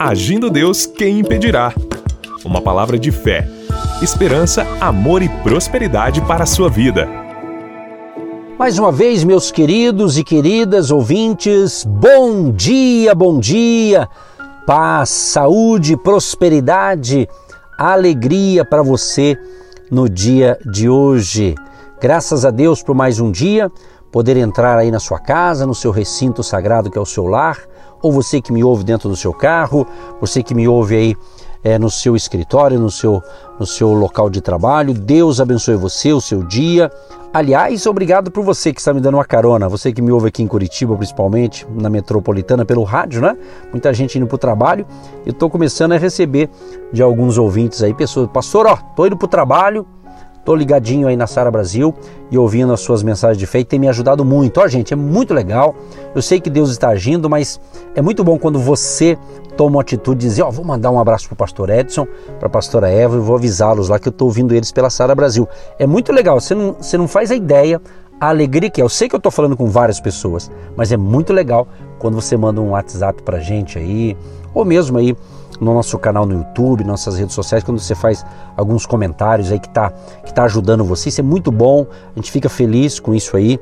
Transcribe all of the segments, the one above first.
Agindo Deus, quem impedirá? Uma palavra de fé, esperança, amor e prosperidade para a sua vida. Mais uma vez, meus queridos e queridas ouvintes, bom dia, bom dia, paz, saúde, prosperidade, alegria para você no dia de hoje. Graças a Deus por mais um dia, poder entrar aí na sua casa, no seu recinto sagrado que é o seu lar, ou você que me ouve dentro do seu carro, você que me ouve aí é, no seu escritório, no seu, no seu local de trabalho. Deus abençoe você, o seu dia. Aliás, obrigado por você que está me dando uma carona, você que me ouve aqui em Curitiba, principalmente na metropolitana, pelo rádio, né? Muita gente indo para o trabalho. Eu estou começando a receber de alguns ouvintes aí, pessoas, pastor, ó, tô indo para o trabalho, Tô ligadinho aí na Sara Brasil e ouvindo as suas mensagens de fé e tem me ajudado muito. Ó, gente, é muito legal. Eu sei que Deus está agindo, mas é muito bom quando você toma uma atitude de dizer, ó, vou mandar um abraço pro pastor Edson, pra pastora Eva e vou avisá-los lá que eu tô ouvindo eles pela Sara Brasil. É muito legal, você não, você não faz a ideia a alegria que é. Eu sei que eu estou falando com várias pessoas, mas é muito legal quando você manda um WhatsApp pra gente aí, ou mesmo aí no nosso canal no YouTube, nossas redes sociais, quando você faz alguns comentários aí que está que tá ajudando você. Isso é muito bom, a gente fica feliz com isso aí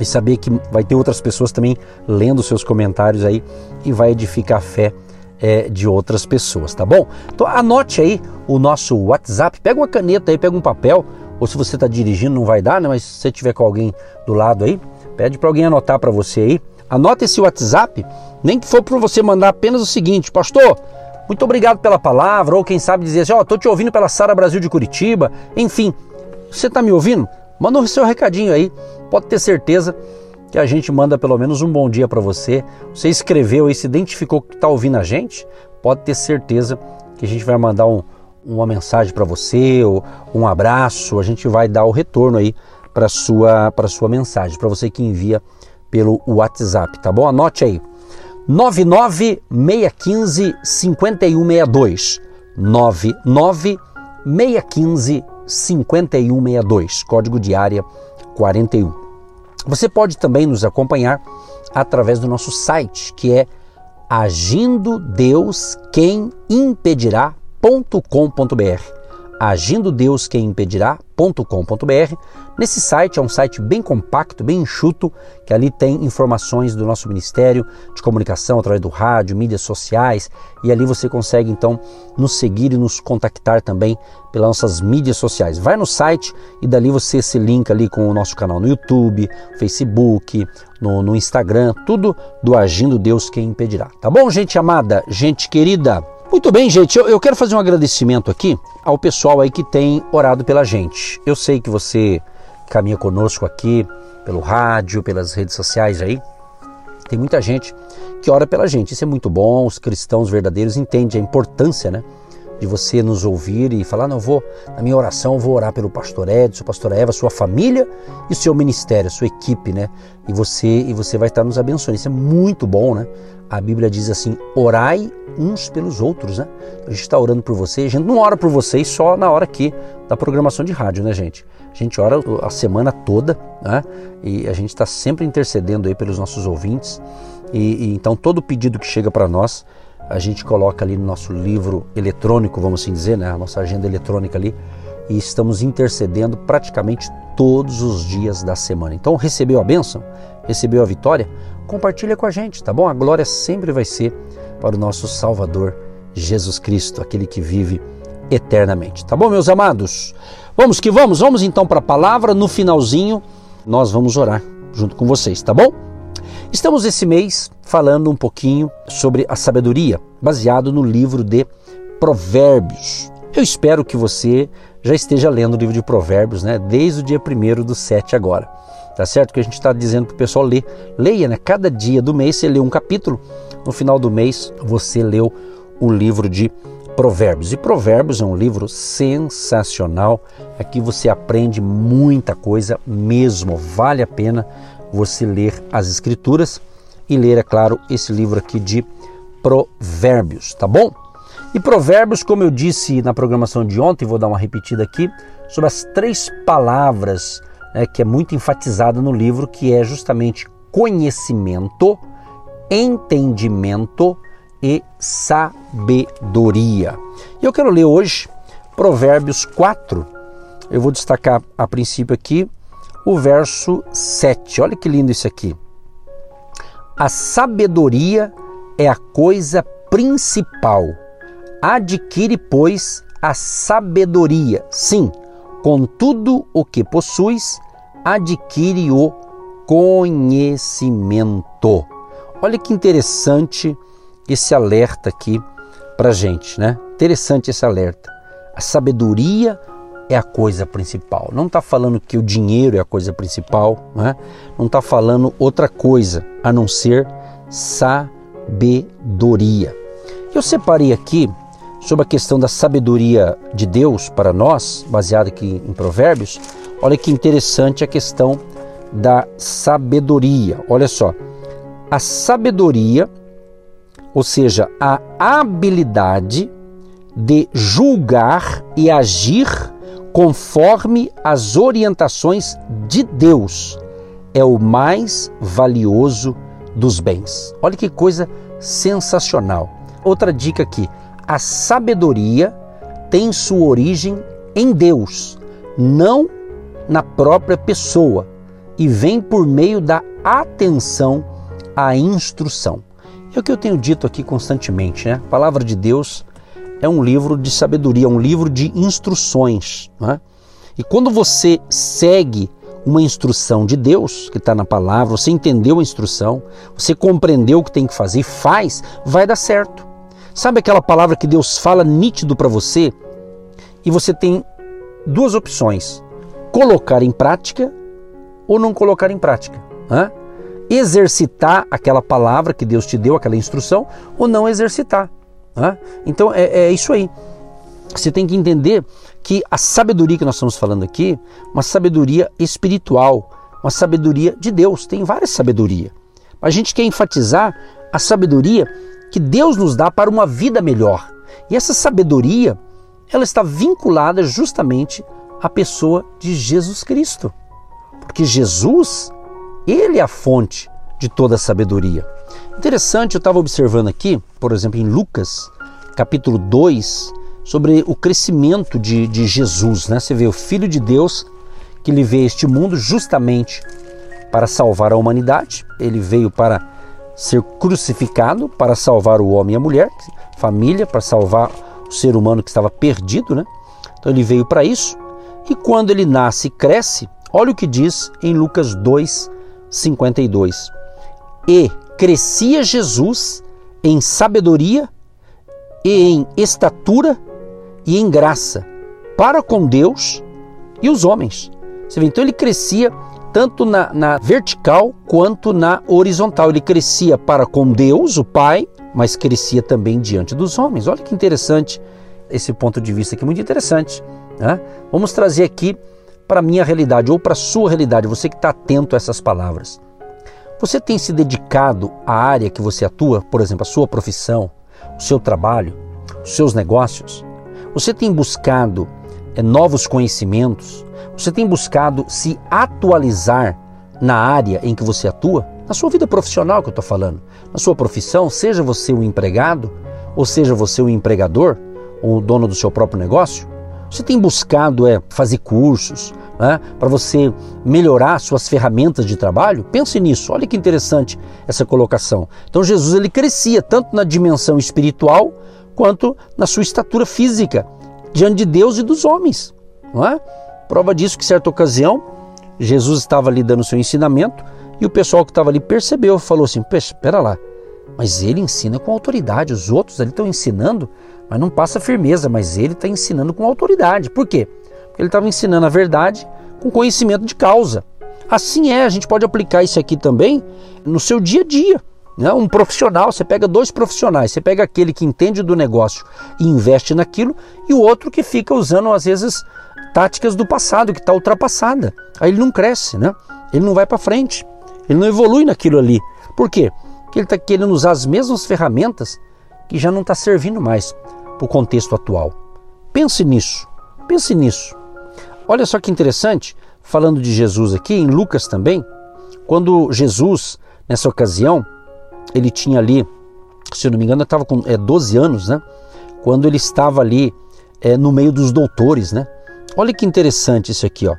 e saber que vai ter outras pessoas também lendo seus comentários aí e vai edificar a fé é, de outras pessoas, tá bom? Então anote aí o nosso WhatsApp, pega uma caneta aí, pega um papel, ou se você está dirigindo não vai dar, né? Mas se você tiver com alguém do lado aí, pede para alguém anotar para você aí. Anota esse WhatsApp, nem que for para você mandar apenas o seguinte, pastor, muito obrigado pela palavra, ou quem sabe dizer assim, ó, oh, tô te ouvindo pela Sara Brasil de Curitiba. Enfim, você está me ouvindo? Manda o seu recadinho aí. Pode ter certeza que a gente manda pelo menos um bom dia para você. Você escreveu e se identificou que está ouvindo a gente, pode ter certeza que a gente vai mandar um, uma mensagem para você, ou um abraço, a gente vai dar o retorno aí para sua para sua mensagem, para você que envia pelo WhatsApp, tá bom? Anote aí. 99615 5162. 99615 5162, código de área 41. Você pode também nos acompanhar através do nosso site, que é agindo Deus quem impedirá.com.br agindo Deus quem impedirá.com.br. Nesse site é um site bem compacto, bem enxuto, que ali tem informações do nosso ministério de comunicação através do rádio, mídias sociais, e ali você consegue então nos seguir e nos contactar também pelas nossas mídias sociais. Vai no site e dali você se linka ali com o nosso canal no YouTube, Facebook, no, no Instagram, tudo do Agindo Deus quem impedirá. Tá bom, gente amada, gente querida? Muito bem, gente, eu, eu, quero fazer um agradecimento aqui ao pessoal aí que tem orado pela gente. Eu sei que você caminha conosco aqui pelo rádio, pelas redes sociais aí. Tem muita gente que ora pela gente. Isso é muito bom. Os cristãos verdadeiros entendem a importância, né? De você nos ouvir e falar, não vou, na minha oração, vou orar pelo pastor Edson, pastor Eva, sua família e seu ministério, sua equipe, né? E você e você vai estar nos abençoando. Isso é muito bom, né? A Bíblia diz assim: orai uns pelos outros, né? A gente está orando por vocês, a gente não ora por vocês só na hora aqui da programação de rádio, né, gente? A gente ora a semana toda, né? E a gente está sempre intercedendo aí pelos nossos ouvintes. E, e então todo pedido que chega para nós, a gente coloca ali no nosso livro eletrônico, vamos assim dizer, né? A nossa agenda eletrônica ali. E estamos intercedendo praticamente todos os dias da semana. Então, recebeu a bênção? Recebeu a vitória? Compartilha com a gente, tá bom? A glória sempre vai ser para o nosso Salvador Jesus Cristo, aquele que vive eternamente. Tá bom, meus amados? Vamos que vamos, vamos então para a palavra. No finalzinho, nós vamos orar junto com vocês, tá bom? Estamos esse mês falando um pouquinho sobre a sabedoria, baseado no livro de Provérbios. Eu espero que você já esteja lendo o livro de Provérbios, né? Desde o dia 1 do 7 agora. Tá certo? Que a gente está dizendo para o pessoal ler. Leia, né? Cada dia do mês você lê um capítulo no final do mês você leu o livro de Provérbios. E Provérbios é um livro sensacional. Aqui você aprende muita coisa mesmo. Vale a pena você ler as Escrituras e ler, é claro, esse livro aqui de Provérbios, tá bom? E Provérbios, como eu disse na programação de ontem, vou dar uma repetida aqui, sobre as três palavras né, que é muito enfatizada no livro, que é justamente conhecimento, entendimento e sabedoria. E eu quero ler hoje Provérbios 4. Eu vou destacar a princípio aqui o verso 7. Olha que lindo isso aqui. A sabedoria é a coisa principal. Adquire, pois, a sabedoria. Sim, com tudo o que possuis, adquire o conhecimento. Olha que interessante esse alerta aqui para gente, né? Interessante esse alerta. A sabedoria é a coisa principal. Não está falando que o dinheiro é a coisa principal, né? não está falando outra coisa a não ser sabedoria. Eu separei aqui sobre a questão da sabedoria de Deus para nós, baseado aqui em Provérbios. Olha que interessante a questão da sabedoria. Olha só, a sabedoria, ou seja, a habilidade de julgar e agir conforme as orientações de Deus, é o mais valioso dos bens. Olha que coisa sensacional. Outra dica aqui: a sabedoria tem sua origem em Deus, não na própria pessoa, e vem por meio da atenção à instrução. É o que eu tenho dito aqui constantemente, né? A palavra de Deus é um livro de sabedoria, um livro de instruções. Né? E quando você segue uma instrução de Deus, que está na palavra, você entendeu a instrução, você compreendeu o que tem que fazer e faz, vai dar certo. Sabe aquela palavra que Deus fala nítido para você? E você tem duas opções: colocar em prática ou não colocar em prática. Né? Exercitar aquela palavra que Deus te deu, aquela instrução, ou não exercitar. Né? Então é, é isso aí. Você tem que entender que a sabedoria que nós estamos falando aqui, uma sabedoria espiritual, uma sabedoria de Deus, tem várias sabedoria. A gente quer enfatizar a sabedoria que Deus nos dá para uma vida melhor. E essa sabedoria, ela está vinculada justamente à pessoa de Jesus Cristo. Porque Jesus, ele é a fonte de toda a sabedoria. Interessante, eu estava observando aqui, por exemplo, em Lucas, capítulo 2, sobre o crescimento de, de Jesus. Né? Você vê o Filho de Deus que ele veio a este mundo justamente para salvar a humanidade. Ele veio para ser crucificado, para salvar o homem e a mulher, família, para salvar o ser humano que estava perdido. Né? Então ele veio para isso. E quando ele nasce e cresce, olha o que diz em Lucas 2, 52. E crescia Jesus em sabedoria e em estatura e em graça para com Deus e os homens. Você vê, então ele crescia tanto na, na, vertical quanto na horizontal. Ele crescia para com Deus, o Pai, mas crescia também diante dos homens. Olha que interessante esse ponto de vista aqui, muito interessante. Né? Vamos trazer aqui para a minha realidade ou para a sua realidade, você que está atento a essas palavras. Você tem se dedicado à área que você atua, por exemplo, a sua profissão, o seu trabalho, os seus negócios? Você tem buscado é, novos conhecimentos? Você tem buscado se atualizar na área em que você atua? Na sua vida profissional que eu estou falando, na sua profissão, seja você um empregado, ou seja você um empregador, ou o dono do seu próprio negócio? Você tem buscado é, fazer cursos, né, para você melhorar suas ferramentas de trabalho? Pense nisso, olha que interessante essa colocação. Então Jesus ele crescia tanto na dimensão espiritual quanto na sua estatura física diante de Deus e dos homens. Não é? Prova disso que certa ocasião Jesus estava ali dando seu ensinamento e o pessoal que estava ali percebeu, falou assim: espera lá, mas ele ensina com autoridade, os outros ali estão ensinando, mas não passa firmeza, mas ele está ensinando com autoridade. Por quê? Ele estava ensinando a verdade com conhecimento de causa. Assim é, a gente pode aplicar isso aqui também no seu dia a dia. Né? Um profissional, você pega dois profissionais, você pega aquele que entende do negócio e investe naquilo, e o outro que fica usando, às vezes, táticas do passado, que está ultrapassada. Aí ele não cresce, né? ele não vai para frente, ele não evolui naquilo ali. Por quê? Porque ele está querendo usar as mesmas ferramentas que já não está servindo mais para o contexto atual. Pense nisso, pense nisso. Olha só que interessante, falando de Jesus aqui, em Lucas também, quando Jesus, nessa ocasião, ele tinha ali se eu não me engano, estava com é, 12 anos, né? Quando ele estava ali é, no meio dos doutores, né? Olha que interessante isso aqui, ó.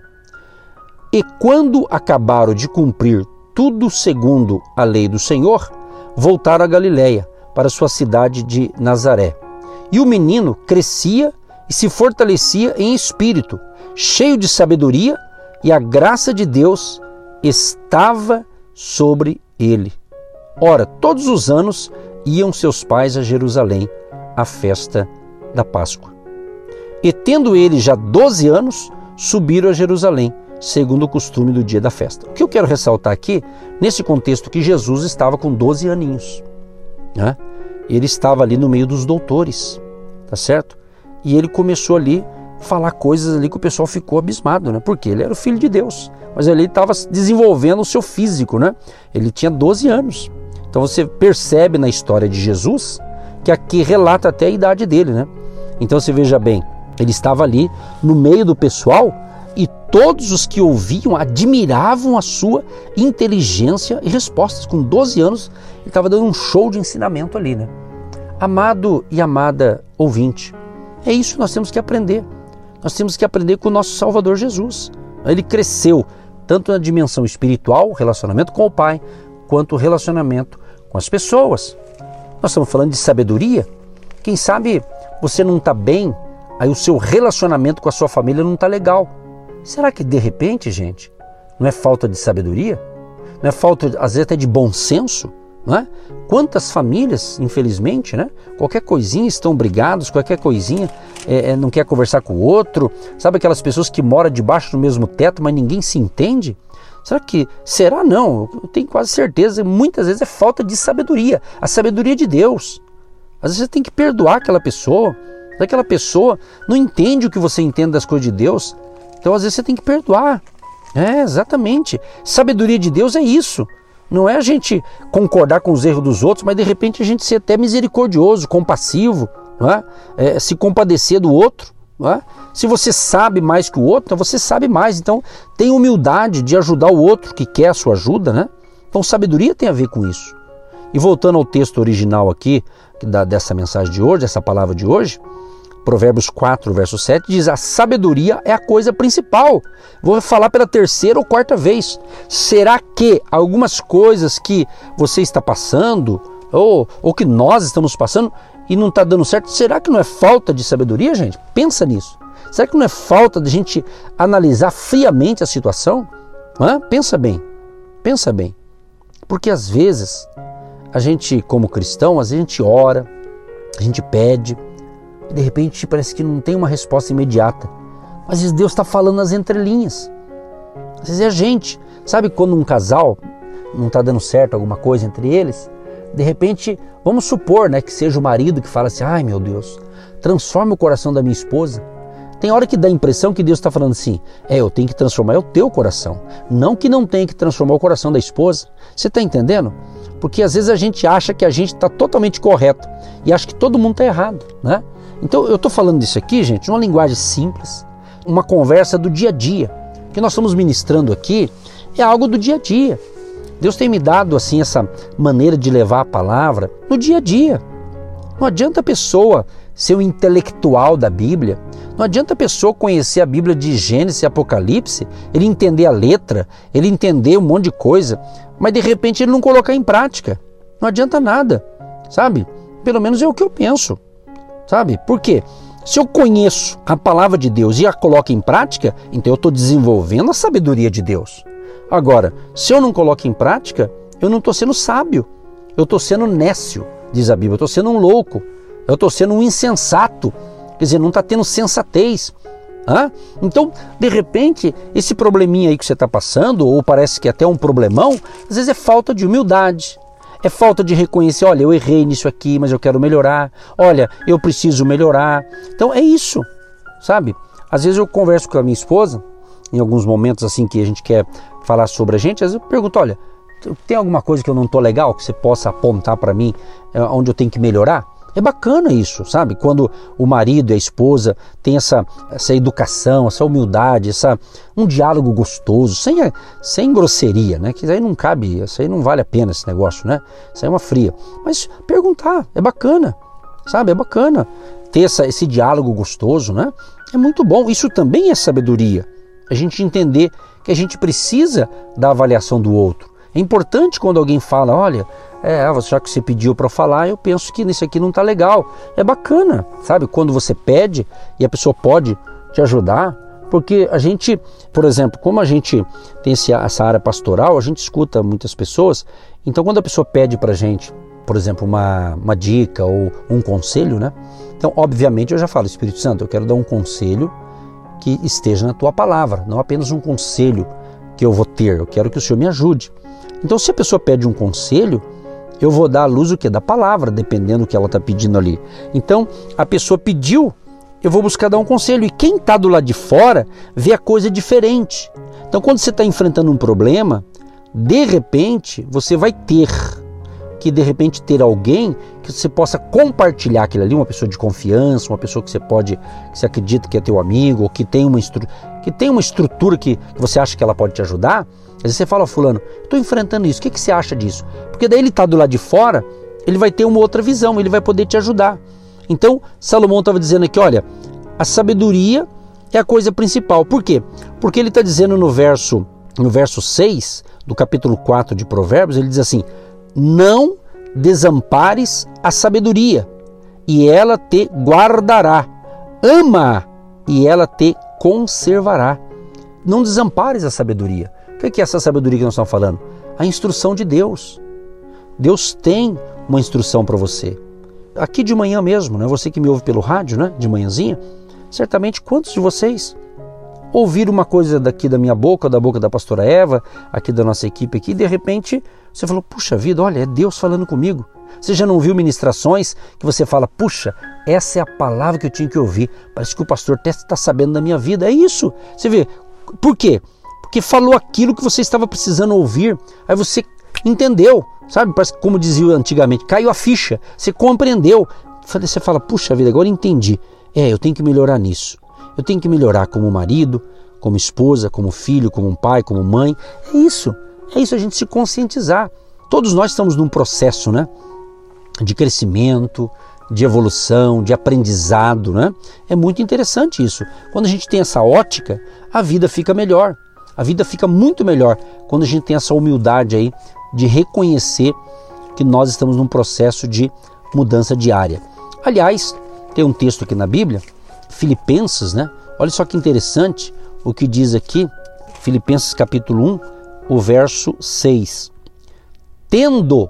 E quando acabaram de cumprir tudo segundo a lei do Senhor, voltaram a Galiléia, para sua cidade de Nazaré. E o menino crescia e se fortalecia em espírito, cheio de sabedoria, e a graça de Deus estava sobre ele. Ora, todos os anos iam seus pais a Jerusalém à festa da Páscoa. E tendo ele já 12 anos, subiram a Jerusalém, segundo o costume do dia da festa. O que eu quero ressaltar aqui, nesse contexto, que Jesus estava com 12 aninhos. Né? Ele estava ali no meio dos doutores, tá certo? E ele começou ali a falar coisas ali que o pessoal ficou abismado, né? Porque ele era o filho de Deus, mas ele estava desenvolvendo o seu físico, né? Ele tinha 12 anos. Então você percebe na história de Jesus que aqui relata até a idade dele, né? Então você veja bem, ele estava ali no meio do pessoal e todos os que ouviam admiravam a sua inteligência e respostas. Com 12 anos, ele estava dando um show de ensinamento ali, né? Amado e amada ouvinte, é isso que nós temos que aprender. Nós temos que aprender com o nosso Salvador Jesus. Ele cresceu tanto na dimensão espiritual, relacionamento com o Pai, quanto relacionamento com as pessoas. Nós estamos falando de sabedoria. Quem sabe você não está bem, aí o seu relacionamento com a sua família não está legal. Será que de repente, gente, não é falta de sabedoria? Não é falta, às vezes, até de bom senso? Não é? Quantas famílias, infelizmente, né? qualquer coisinha estão brigados, qualquer coisinha é, é, não quer conversar com o outro. Sabe aquelas pessoas que moram debaixo do mesmo teto, mas ninguém se entende? Será que. Será não? Eu tenho quase certeza. Muitas vezes é falta de sabedoria a sabedoria de Deus. Às vezes você tem que perdoar aquela pessoa. Aquela pessoa não entende o que você entende das coisas de Deus. Então às vezes você tem que perdoar. É, exatamente. Sabedoria de Deus é isso. Não é a gente concordar com os erros dos outros, mas de repente a gente ser até misericordioso, compassivo, é? É, se compadecer do outro. É? Se você sabe mais que o outro, então você sabe mais. Então tem humildade de ajudar o outro que quer a sua ajuda. Né? Então sabedoria tem a ver com isso. E voltando ao texto original aqui da, dessa mensagem de hoje, essa palavra de hoje, Provérbios 4, verso 7 diz: A sabedoria é a coisa principal. Vou falar pela terceira ou quarta vez. Será que algumas coisas que você está passando, ou, ou que nós estamos passando, e não está dando certo, será que não é falta de sabedoria, gente? Pensa nisso. Será que não é falta de gente analisar friamente a situação? Hã? Pensa bem, pensa bem. Porque às vezes, a gente, como cristão, às vezes a gente ora, a gente pede, de repente parece que não tem uma resposta imediata. Mas Deus está falando nas entrelinhas. Às vezes é a gente. Sabe quando um casal não está dando certo alguma coisa entre eles? De repente, vamos supor né, que seja o marido que fala assim: ai meu Deus, transforma o coração da minha esposa. Tem hora que dá a impressão que Deus está falando assim: é, eu tenho que transformar é o teu coração. Não que não tenha que transformar o coração da esposa. Você está entendendo? Porque às vezes a gente acha que a gente está totalmente correto e acha que todo mundo está errado, né? Então eu estou falando disso aqui, gente, uma linguagem simples, uma conversa do dia a dia. O que nós estamos ministrando aqui é algo do dia a dia. Deus tem me dado assim essa maneira de levar a palavra no dia a dia. Não adianta a pessoa ser um intelectual da Bíblia, não adianta a pessoa conhecer a Bíblia de Gênesis e Apocalipse, ele entender a letra, ele entender um monte de coisa, mas de repente ele não colocar em prática. Não adianta nada, sabe? Pelo menos é o que eu penso sabe? Por quê? Se eu conheço a palavra de Deus e a coloco em prática, então eu estou desenvolvendo a sabedoria de Deus. Agora, se eu não coloco em prática, eu não estou sendo sábio, eu estou sendo nécio, diz a Bíblia, eu estou sendo um louco, eu estou sendo um insensato, quer dizer, não está tendo sensatez. Hã? Então, de repente, esse probleminha aí que você está passando, ou parece que é até um problemão, às vezes é falta de humildade, é falta de reconhecer, olha, eu errei nisso aqui, mas eu quero melhorar. Olha, eu preciso melhorar. Então é isso, sabe? Às vezes eu converso com a minha esposa, em alguns momentos assim que a gente quer falar sobre a gente, às vezes eu pergunto, olha, tem alguma coisa que eu não estou legal que você possa apontar para mim, é, onde eu tenho que melhorar? É bacana isso, sabe? Quando o marido e a esposa têm essa, essa educação, essa humildade, essa, um diálogo gostoso, sem, sem grosseria, né? Que aí não cabe, isso aí não vale a pena esse negócio, né? Isso aí é uma fria. Mas perguntar, é bacana, sabe? É bacana ter essa, esse diálogo gostoso, né? É muito bom. Isso também é sabedoria. A gente entender que a gente precisa da avaliação do outro. É importante quando alguém fala, olha, é, já que você pediu para falar, eu penso que nisso aqui não está legal. É bacana, sabe? Quando você pede e a pessoa pode te ajudar, porque a gente, por exemplo, como a gente tem essa área pastoral, a gente escuta muitas pessoas, então quando a pessoa pede para gente, por exemplo, uma, uma dica ou um conselho, né? Então, obviamente, eu já falo, Espírito Santo, eu quero dar um conselho que esteja na tua palavra, não apenas um conselho que eu vou ter, eu quero que o Senhor me ajude. Então, se a pessoa pede um conselho, eu vou dar a luz o que? Da palavra, dependendo do que ela está pedindo ali. Então, a pessoa pediu, eu vou buscar dar um conselho. E quem está do lado de fora vê a coisa diferente. Então, quando você está enfrentando um problema, de repente você vai ter que de repente ter alguém que você possa compartilhar aquilo ali, uma pessoa de confiança, uma pessoa que você pode, que você acredita que é teu amigo, ou que tem uma, que tem uma estrutura que, você acha que ela pode te ajudar. Às vezes você fala, fulano, estou enfrentando isso, o que, que você acha disso? Porque daí ele está do lado de fora, ele vai ter uma outra visão, ele vai poder te ajudar. Então, Salomão estava dizendo aqui, olha, a sabedoria é a coisa principal. Por quê? Porque ele está dizendo no verso, no verso 6 do capítulo 4 de Provérbios, ele diz assim: Não desampares a sabedoria, e ela te guardará. Ama e ela te conservará. Não desampares a sabedoria. O que é essa sabedoria que nós estamos falando? A instrução de Deus. Deus tem uma instrução para você. Aqui de manhã mesmo, né? você que me ouve pelo rádio, né? de manhãzinha, certamente quantos de vocês ouviram uma coisa daqui da minha boca, da boca da pastora Eva, aqui da nossa equipe aqui, e de repente você falou, puxa vida, olha, é Deus falando comigo. Você já não viu ministrações que você fala, puxa, essa é a palavra que eu tinha que ouvir. Parece que o pastor até está sabendo da minha vida. É isso. Você vê, por quê? porque falou aquilo que você estava precisando ouvir. Aí você entendeu, sabe? Parece como dizia antigamente, caiu a ficha, você compreendeu. Você fala, puxa vida, agora entendi. É, eu tenho que melhorar nisso. Eu tenho que melhorar como marido, como esposa, como filho, como pai, como mãe. É isso. É isso a gente se conscientizar. Todos nós estamos num processo, né? De crescimento, de evolução, de aprendizado, né? É muito interessante isso. Quando a gente tem essa ótica, a vida fica melhor. A vida fica muito melhor quando a gente tem essa humildade aí de reconhecer que nós estamos num processo de mudança diária. Aliás, tem um texto aqui na Bíblia, Filipenses, né? Olha só que interessante o que diz aqui, Filipenses capítulo 1, o verso 6. Tendo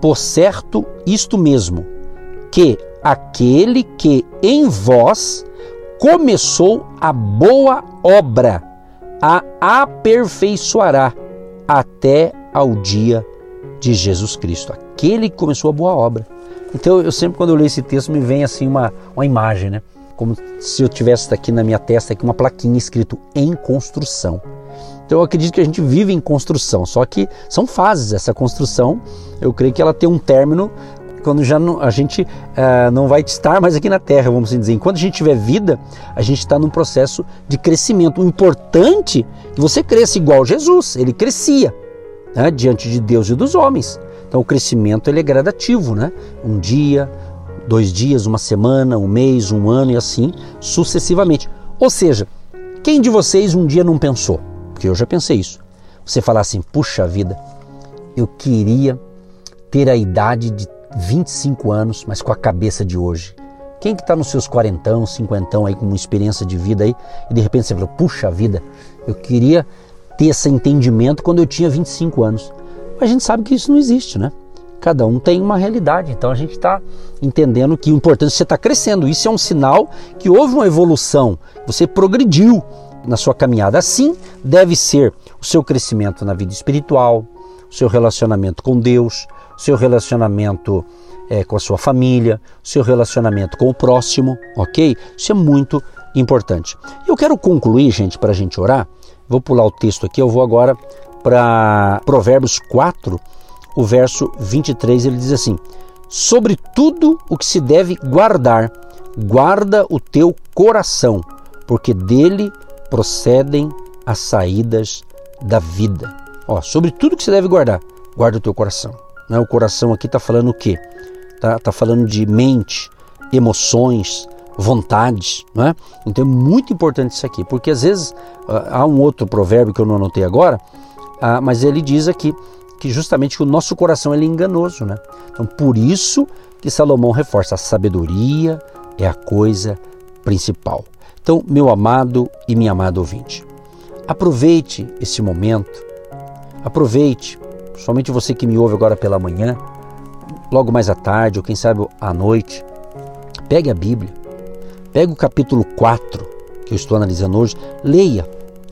por certo isto mesmo, que aquele que em vós começou a boa obra, a aperfeiçoará até ao dia de Jesus Cristo, aquele que começou a boa obra. Então eu sempre quando eu leio esse texto me vem assim uma, uma imagem, né? Como se eu tivesse aqui na minha testa aqui uma plaquinha escrito em construção. Então eu acredito que a gente vive em construção, só que são fases. Essa construção, eu creio que ela tem um término quando já não, a gente uh, não vai estar mais aqui na Terra, vamos assim dizer. Enquanto a gente tiver vida, a gente está num processo de crescimento. O importante é que você cresça igual Jesus, ele crescia né, diante de Deus e dos homens. Então o crescimento ele é gradativo, né? Um dia, dois dias, uma semana, um mês, um ano e assim sucessivamente. Ou seja, quem de vocês um dia não pensou? Porque eu já pensei isso. Você falar assim, puxa vida, eu queria ter a idade de 25 anos, mas com a cabeça de hoje. Quem que está nos seus quarentão, cinquentão aí com uma experiência de vida aí e de repente você falou, puxa vida, eu queria ter esse entendimento quando eu tinha 25 anos. Mas a gente sabe que isso não existe, né? Cada um tem uma realidade, então a gente está entendendo que o importante é você estar tá crescendo. Isso é um sinal que houve uma evolução, você progrediu na sua caminhada. Assim deve ser o seu crescimento na vida espiritual, o seu relacionamento com Deus, seu relacionamento é, com a sua família, seu relacionamento com o próximo, ok? Isso é muito importante. Eu quero concluir, gente, para a gente orar. Vou pular o texto aqui, eu vou agora para Provérbios 4, o verso 23, ele diz assim: sobre tudo o que se deve guardar, guarda o teu coração, porque dele procedem as saídas da vida. Ó, sobre tudo que se deve guardar, guarda o teu coração. Né? O coração aqui está falando o quê? Está tá falando de mente, emoções, vontades. Né? Então é muito importante isso aqui, porque às vezes ah, há um outro provérbio que eu não anotei agora, ah, mas ele diz aqui que justamente o nosso coração ele é enganoso. Né? Então por isso que Salomão reforça a sabedoria é a coisa principal. Então, meu amado e minha amada ouvinte, aproveite esse momento, aproveite, somente você que me ouve agora pela manhã, logo mais à tarde ou quem sabe à noite, pegue a Bíblia, pegue o capítulo 4 que eu estou analisando hoje, leia,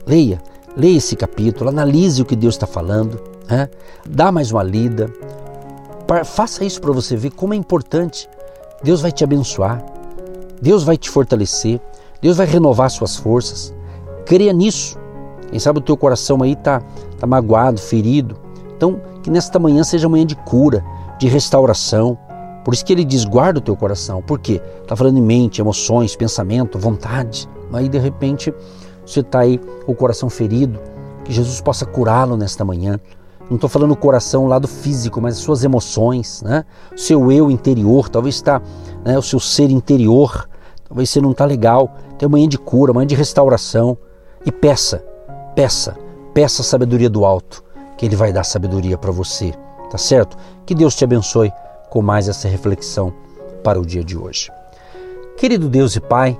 leia, leia esse capítulo, analise o que Deus está falando, né? dá mais uma lida, faça isso para você ver como é importante. Deus vai te abençoar, Deus vai te fortalecer, Deus vai renovar suas forças. Creia nisso. Quem sabe o teu coração aí está tá magoado, ferido. Então, que nesta manhã seja manhã de cura, de restauração. Por isso que ele diz: guarda o teu coração. Por quê? Está falando em mente, emoções, pensamento, vontade. Aí de repente você está aí com o coração ferido. Que Jesus possa curá-lo nesta manhã. Não estou falando o coração o lado físico, mas as suas emoções, né? O seu eu interior, talvez está, né, o seu ser interior, talvez você não está legal. Tem manhã de cura, manhã de restauração. E peça, peça, peça a sabedoria do alto, que Ele vai dar sabedoria para você, tá certo? Que Deus te abençoe com mais essa reflexão para o dia de hoje. Querido Deus e Pai,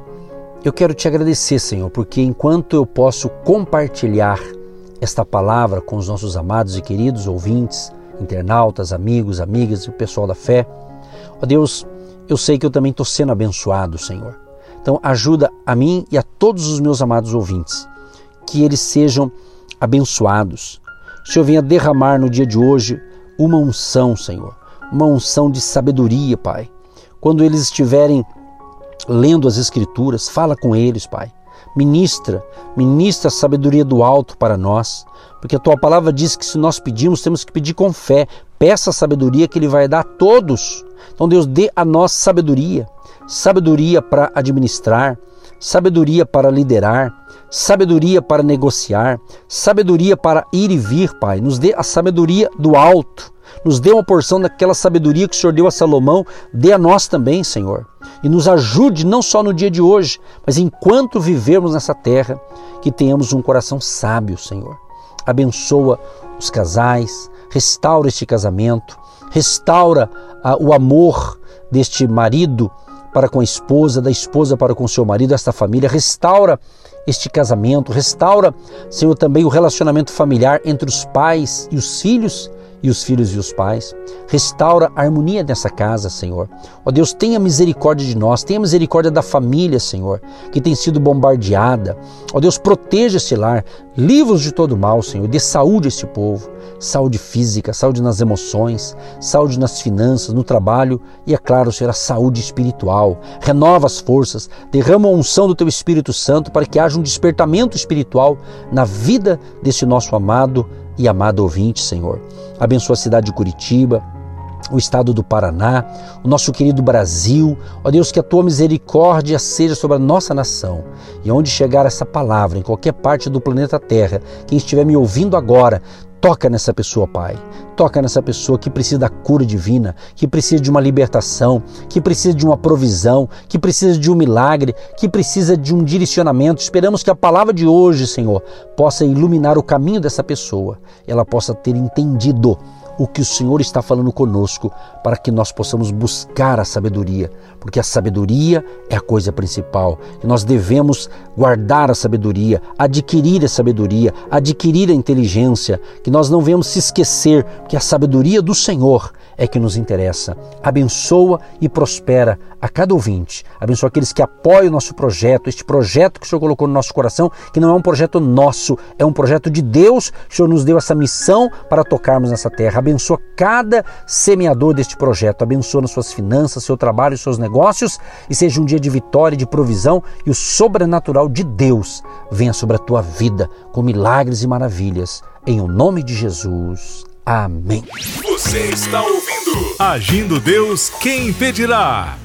eu quero te agradecer, Senhor, porque enquanto eu posso compartilhar esta palavra com os nossos amados e queridos ouvintes, internautas, amigos, amigas e o pessoal da fé. Ó Deus, eu sei que eu também estou sendo abençoado, Senhor. Então, ajuda a mim e a todos os meus amados ouvintes, que eles sejam abençoados. O Senhor venha derramar no dia de hoje uma unção, Senhor, uma unção de sabedoria, Pai. Quando eles estiverem lendo as Escrituras, fala com eles, Pai. Ministra, ministra a sabedoria do alto para nós, porque a tua palavra diz que se nós pedimos, temos que pedir com fé. Peça a sabedoria que ele vai dar a todos. Então, Deus, dê a nós sabedoria, sabedoria para administrar, sabedoria para liderar, sabedoria para negociar, sabedoria para ir e vir, Pai. Nos dê a sabedoria do alto. Nos dê uma porção daquela sabedoria que o Senhor deu a Salomão, dê a nós também, Senhor e nos ajude não só no dia de hoje, mas enquanto vivermos nessa terra, que tenhamos um coração sábio, Senhor. Abençoa os casais, restaura este casamento, restaura ah, o amor deste marido para com a esposa, da esposa para com seu marido, esta família, restaura este casamento, restaura, Senhor, também o relacionamento familiar entre os pais e os filhos e os filhos e os pais. Restaura a harmonia dessa casa, Senhor. Ó Deus, tenha misericórdia de nós, tenha misericórdia da família, Senhor, que tem sido bombardeada. Ó Deus, proteja esse lar, livros de todo mal, Senhor, dê saúde a este povo, saúde física, saúde nas emoções, saúde nas finanças, no trabalho e, é claro, a saúde espiritual. Renova as forças, derrama a unção do Teu Espírito Santo para que haja um despertamento espiritual na vida desse nosso amado e amado ouvinte, Senhor. Abençoa a cidade de Curitiba, o estado do Paraná, o nosso querido Brasil. Ó Deus, que a tua misericórdia seja sobre a nossa nação. E onde chegar essa palavra, em qualquer parte do planeta Terra, quem estiver me ouvindo agora, Toca nessa pessoa, Pai. Toca nessa pessoa que precisa da cura divina, que precisa de uma libertação, que precisa de uma provisão, que precisa de um milagre, que precisa de um direcionamento. Esperamos que a palavra de hoje, Senhor, possa iluminar o caminho dessa pessoa, ela possa ter entendido o que o Senhor está falando conosco para que nós possamos buscar a sabedoria, porque a sabedoria é a coisa principal. E nós devemos guardar a sabedoria, adquirir a sabedoria, adquirir a inteligência, que nós não venhamos se esquecer que a sabedoria do Senhor é que nos interessa. Abençoa e prospera a cada ouvinte. Abençoa aqueles que apoiam o nosso projeto, este projeto que o Senhor colocou no nosso coração, que não é um projeto nosso, é um projeto de Deus. O Senhor nos deu essa missão para tocarmos nessa terra. Abençoa cada semeador deste projeto. Abençoa nas suas finanças, seu trabalho seus negócios e seja um dia de vitória de provisão e o sobrenatural de Deus venha sobre a tua vida com milagres e maravilhas. Em o nome de Jesus. Amém. Você está ouvindo Agindo Deus, quem impedirá?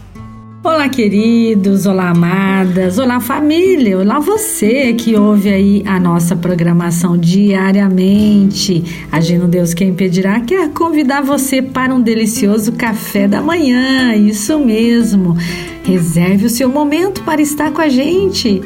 Olá, queridos, olá, amadas, olá, família, olá, você que ouve aí a nossa programação diariamente. Agindo Deus Quem Impedirá quer convidar você para um delicioso café da manhã, isso mesmo. Reserve o seu momento para estar com a gente.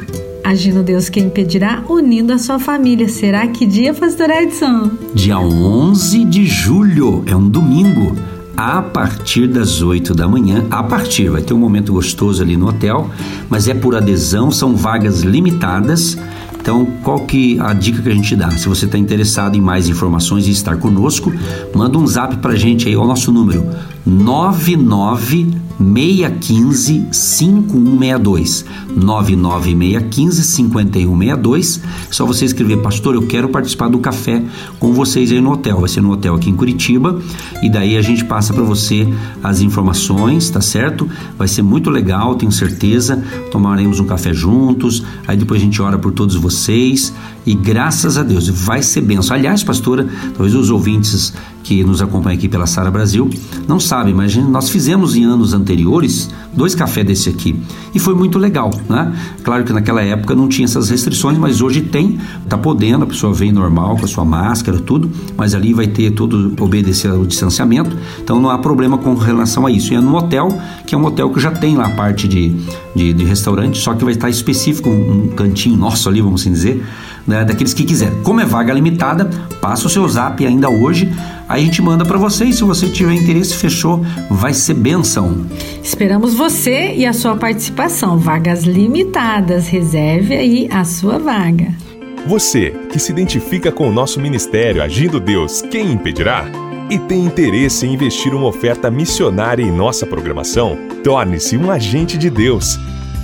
Agindo Deus Quem Impedirá, unindo a sua família. Será que dia, Pastor Edson? Dia 11 de julho, é um domingo a partir das 8 da manhã. A partir, vai ter um momento gostoso ali no hotel, mas é por adesão, são vagas limitadas. Então, qual que a dica que a gente dá? Se você está interessado em mais informações e estar conosco, manda um zap para a gente aí, o nosso número 99 615 5162. 99615 5162. Só você escrever, pastor, eu quero participar do café com vocês aí no hotel. Vai ser no hotel aqui em Curitiba. E daí a gente passa para você as informações, tá certo? Vai ser muito legal, tenho certeza. Tomaremos um café juntos. Aí depois a gente ora por todos vocês. E graças a Deus, vai ser benção. Aliás, pastora, talvez os ouvintes que nos acompanham aqui pela Sara Brasil não sabem, mas nós fizemos em anos anteriores dois cafés desse aqui e foi muito legal, né? Claro que naquela época não tinha essas restrições, mas hoje tem, tá podendo, a pessoa vem normal com a sua máscara, tudo, mas ali vai ter todo obedecer ao distanciamento, então não há problema com relação a isso. E é no hotel, que é um hotel que já tem lá a parte de, de, de restaurante, só que vai estar específico, um, um cantinho nosso ali, vamos assim dizer, né, daqueles que quiser. Como é vaga limitada, passa o seu zap ainda hoje, aí a gente manda para vocês. Se você tiver interesse, fechou, vai ser benção. Esperamos você e a sua participação. Vagas limitadas, reserve aí a sua vaga. Você que se identifica com o nosso ministério Agindo Deus, quem impedirá? E tem interesse em investir uma oferta missionária em nossa programação? Torne-se um agente de Deus